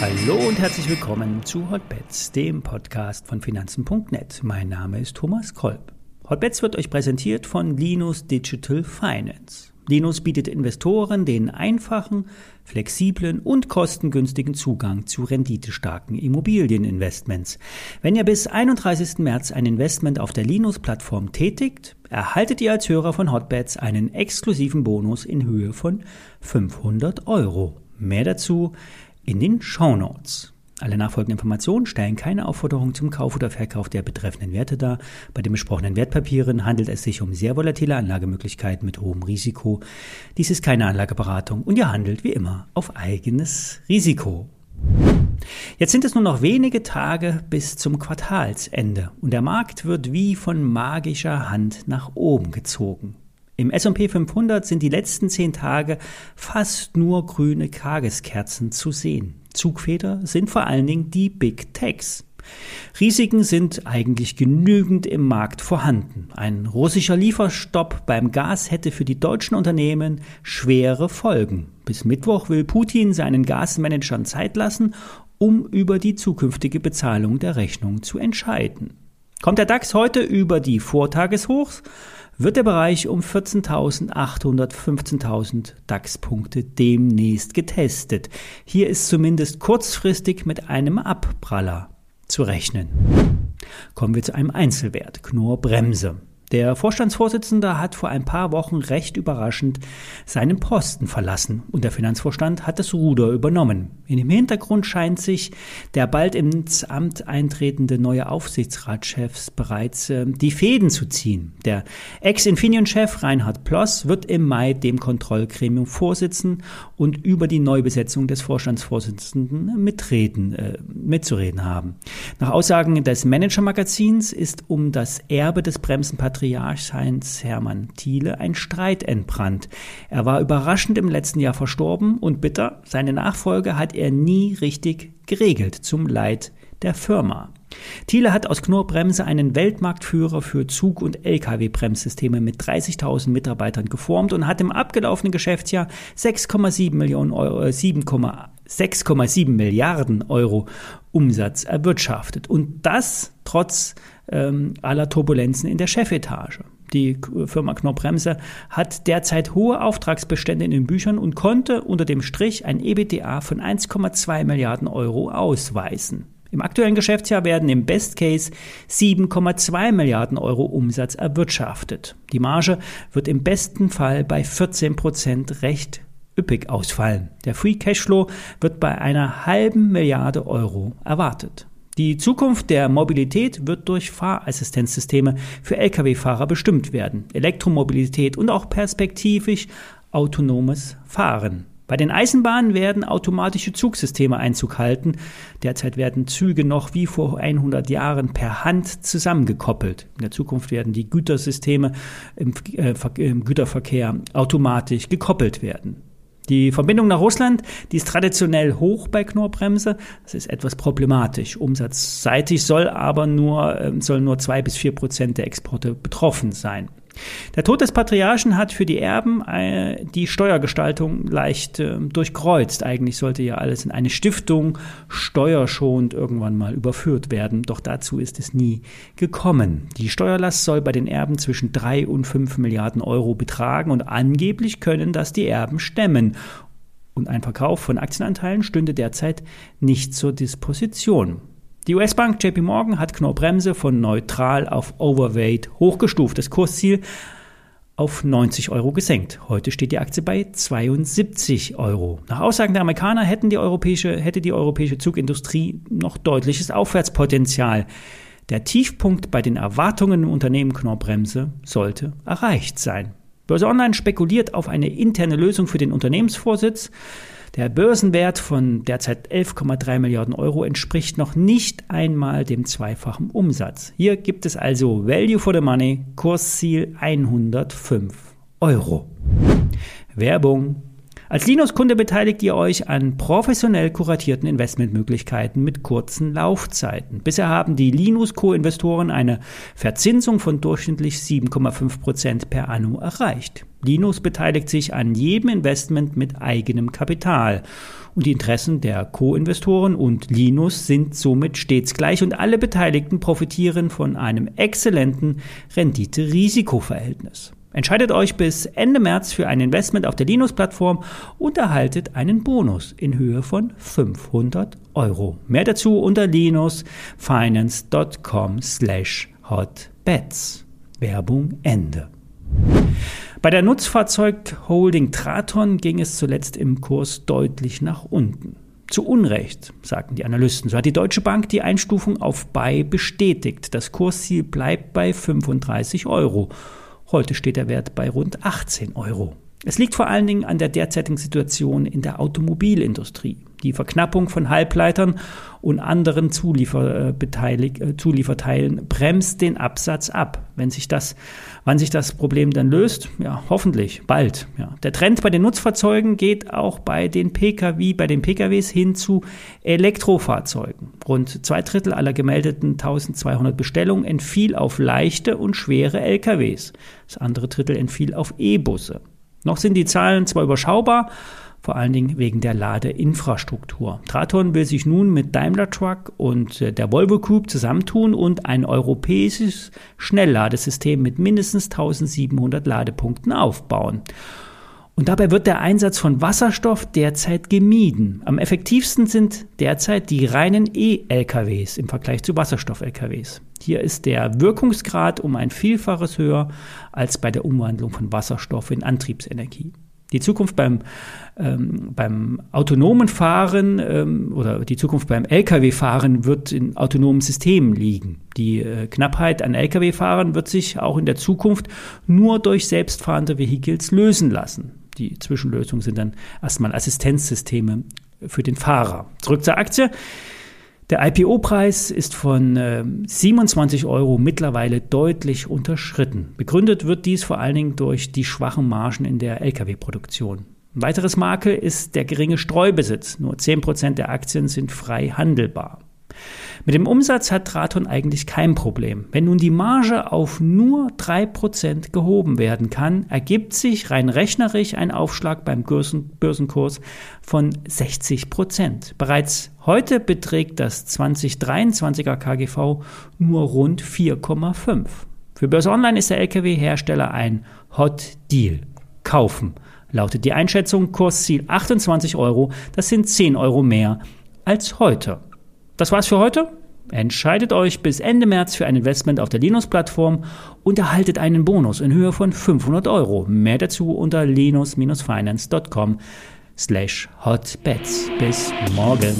Hallo und herzlich willkommen zu Hotbets, dem Podcast von Finanzen.net. Mein Name ist Thomas Kolb. Hotbets wird euch präsentiert von Linus Digital Finance. Linus bietet Investoren den einfachen, flexiblen und kostengünstigen Zugang zu renditestarken Immobilieninvestments. Wenn ihr bis 31. März ein Investment auf der Linus-Plattform tätigt, erhaltet ihr als Hörer von Hotbets einen exklusiven Bonus in Höhe von 500 Euro. Mehr dazu in den Show Notes. Alle nachfolgenden Informationen stellen keine Aufforderung zum Kauf oder Verkauf der betreffenden Werte dar. Bei den besprochenen Wertpapieren handelt es sich um sehr volatile Anlagemöglichkeiten mit hohem Risiko. Dies ist keine Anlageberatung und ihr handelt wie immer auf eigenes Risiko. Jetzt sind es nur noch wenige Tage bis zum Quartalsende und der Markt wird wie von magischer Hand nach oben gezogen. Im S&P 500 sind die letzten zehn Tage fast nur grüne Tageskerzen zu sehen. Zugfeder sind vor allen Dingen die Big Techs. Risiken sind eigentlich genügend im Markt vorhanden. Ein russischer Lieferstopp beim Gas hätte für die deutschen Unternehmen schwere Folgen. Bis Mittwoch will Putin seinen Gasmanagern Zeit lassen, um über die zukünftige Bezahlung der Rechnung zu entscheiden. Kommt der DAX heute über die Vortageshochs, wird der Bereich um 14.800, 15.000 DAX-Punkte demnächst getestet. Hier ist zumindest kurzfristig mit einem Abpraller zu rechnen. Kommen wir zu einem Einzelwert, Knorr Bremse. Der Vorstandsvorsitzende hat vor ein paar Wochen recht überraschend seinen Posten verlassen und der Finanzvorstand hat das Ruder übernommen. In dem Hintergrund scheint sich der bald ins Amt eintretende neue Aufsichtsratschef bereits äh, die Fäden zu ziehen. Der Ex-Infineon-Chef Reinhard Ploss wird im Mai dem Kontrollgremium vorsitzen und über die Neubesetzung des Vorstandsvorsitzenden mitreden, äh, mitzureden haben. Nach Aussagen des Manager-Magazins ist um das Erbe des Bremsenpatrons Patriarch Heinz Hermann Thiele ein Streit entbrannt. Er war überraschend im letzten Jahr verstorben und bitter, seine Nachfolge hat er nie richtig geregelt, zum Leid der Firma. Thiele hat aus Knorrbremse einen Weltmarktführer für Zug- und Lkw-Bremssysteme mit 30.000 Mitarbeitern geformt und hat im abgelaufenen Geschäftsjahr 6,7 Millionen Euro, 7,6,7 äh, Milliarden Euro Umsatz erwirtschaftet. Und das trotz ähm, aller Turbulenzen in der Chefetage. Die Firma Knorr-Bremse hat derzeit hohe Auftragsbestände in den Büchern und konnte unter dem Strich ein EBTA von 1,2 Milliarden Euro ausweisen. Im aktuellen Geschäftsjahr werden im Best Case 7,2 Milliarden Euro Umsatz erwirtschaftet. Die Marge wird im besten Fall bei 14 Prozent recht üppig ausfallen. Der Free Cashflow wird bei einer halben Milliarde Euro erwartet. Die Zukunft der Mobilität wird durch Fahrassistenzsysteme für Lkw-Fahrer bestimmt werden, Elektromobilität und auch perspektivisch autonomes Fahren. Bei den Eisenbahnen werden automatische Zugsysteme Einzug halten. Derzeit werden Züge noch wie vor 100 Jahren per Hand zusammengekoppelt. In der Zukunft werden die Gütersysteme im, äh, im Güterverkehr automatisch gekoppelt werden. Die Verbindung nach Russland, die ist traditionell hoch bei Knorrbremse. Das ist etwas problematisch. Umsatzseitig soll aber nur, ähm, sollen nur zwei bis vier Prozent der Exporte betroffen sein. Der Tod des Patriarchen hat für die Erben äh, die Steuergestaltung leicht äh, durchkreuzt. Eigentlich sollte ja alles in eine Stiftung steuerschonend irgendwann mal überführt werden, doch dazu ist es nie gekommen. Die Steuerlast soll bei den Erben zwischen drei und fünf Milliarden Euro betragen und angeblich können das die Erben stemmen. Und ein Verkauf von Aktienanteilen stünde derzeit nicht zur Disposition. Die US-Bank JP Morgan hat Knorr-Bremse von neutral auf Overweight hochgestuft. Das Kursziel auf 90 Euro gesenkt. Heute steht die Aktie bei 72 Euro. Nach Aussagen der Amerikaner hätten die europäische, hätte die europäische Zugindustrie noch deutliches Aufwärtspotenzial. Der Tiefpunkt bei den Erwartungen im Unternehmen Knorr-Bremse sollte erreicht sein. Börse Online spekuliert auf eine interne Lösung für den Unternehmensvorsitz. Der Börsenwert von derzeit 11,3 Milliarden Euro entspricht noch nicht einmal dem zweifachen Umsatz. Hier gibt es also Value for the Money, Kursziel 105 Euro. Werbung Als Linus-Kunde beteiligt ihr euch an professionell kuratierten Investmentmöglichkeiten mit kurzen Laufzeiten. Bisher haben die Linus-Co-Investoren eine Verzinsung von durchschnittlich 7,5 Prozent per anno erreicht. Linus beteiligt sich an jedem Investment mit eigenem Kapital. Und die Interessen der Co-Investoren und Linus sind somit stets gleich und alle Beteiligten profitieren von einem exzellenten Rendite-Risiko-Verhältnis. Entscheidet euch bis Ende März für ein Investment auf der Linus-Plattform und erhaltet einen Bonus in Höhe von 500 Euro. Mehr dazu unter linusfinance.com slash hotbets. Werbung Ende. Bei der Nutzfahrzeugholding Traton ging es zuletzt im Kurs deutlich nach unten. Zu Unrecht, sagten die Analysten. So hat die Deutsche Bank die Einstufung auf Buy bestätigt. Das Kursziel bleibt bei 35 Euro. Heute steht der Wert bei rund 18 Euro. Es liegt vor allen Dingen an der derzeitigen Situation in der Automobilindustrie. Die Verknappung von Halbleitern und anderen äh, Zulieferteilen bremst den Absatz ab. Wenn sich das, wann sich das Problem dann löst, ja, hoffentlich bald. Ja. Der Trend bei den Nutzfahrzeugen geht auch bei den Pkw, bei den PKWs hin zu Elektrofahrzeugen. Rund zwei Drittel aller gemeldeten 1200 Bestellungen entfiel auf leichte und schwere LKWs. Das andere Drittel entfiel auf E-Busse. Noch sind die Zahlen zwar überschaubar, vor allen Dingen wegen der Ladeinfrastruktur. Traton will sich nun mit Daimler Truck und äh, der Volvo Group zusammentun und ein europäisches Schnellladesystem mit mindestens 1700 Ladepunkten aufbauen. Und dabei wird der Einsatz von Wasserstoff derzeit gemieden. Am effektivsten sind derzeit die reinen E-LKWs im Vergleich zu Wasserstoff-LKWs. Hier ist der Wirkungsgrad um ein Vielfaches höher als bei der Umwandlung von Wasserstoff in Antriebsenergie. Die Zukunft beim, ähm, beim autonomen Fahren ähm, oder die Zukunft beim Lkw-Fahren wird in autonomen Systemen liegen. Die äh, Knappheit an Lkw-Fahrern wird sich auch in der Zukunft nur durch selbstfahrende Vehicles lösen lassen. Die Zwischenlösungen sind dann erstmal Assistenzsysteme für den Fahrer. Zurück zur Aktie. Der IPO-Preis ist von äh, 27 Euro mittlerweile deutlich unterschritten. Begründet wird dies vor allen Dingen durch die schwachen Margen in der Lkw-Produktion. Ein weiteres Makel ist der geringe Streubesitz. Nur 10% der Aktien sind frei handelbar. Mit dem Umsatz hat Traton eigentlich kein Problem. Wenn nun die Marge auf nur 3% gehoben werden kann, ergibt sich rein rechnerisch ein Aufschlag beim Börsenkurs von 60%. Bereits heute beträgt das 2023er KGV nur rund 4,5. Für Börse Online ist der Lkw-Hersteller ein Hot Deal. Kaufen lautet die Einschätzung, Kursziel 28 Euro, das sind 10 Euro mehr als heute. Das war's für heute. Entscheidet euch bis Ende März für ein Investment auf der Linus-Plattform und erhaltet einen Bonus in Höhe von 500 Euro. Mehr dazu unter linus-finance.com slash hotbets. Bis morgen.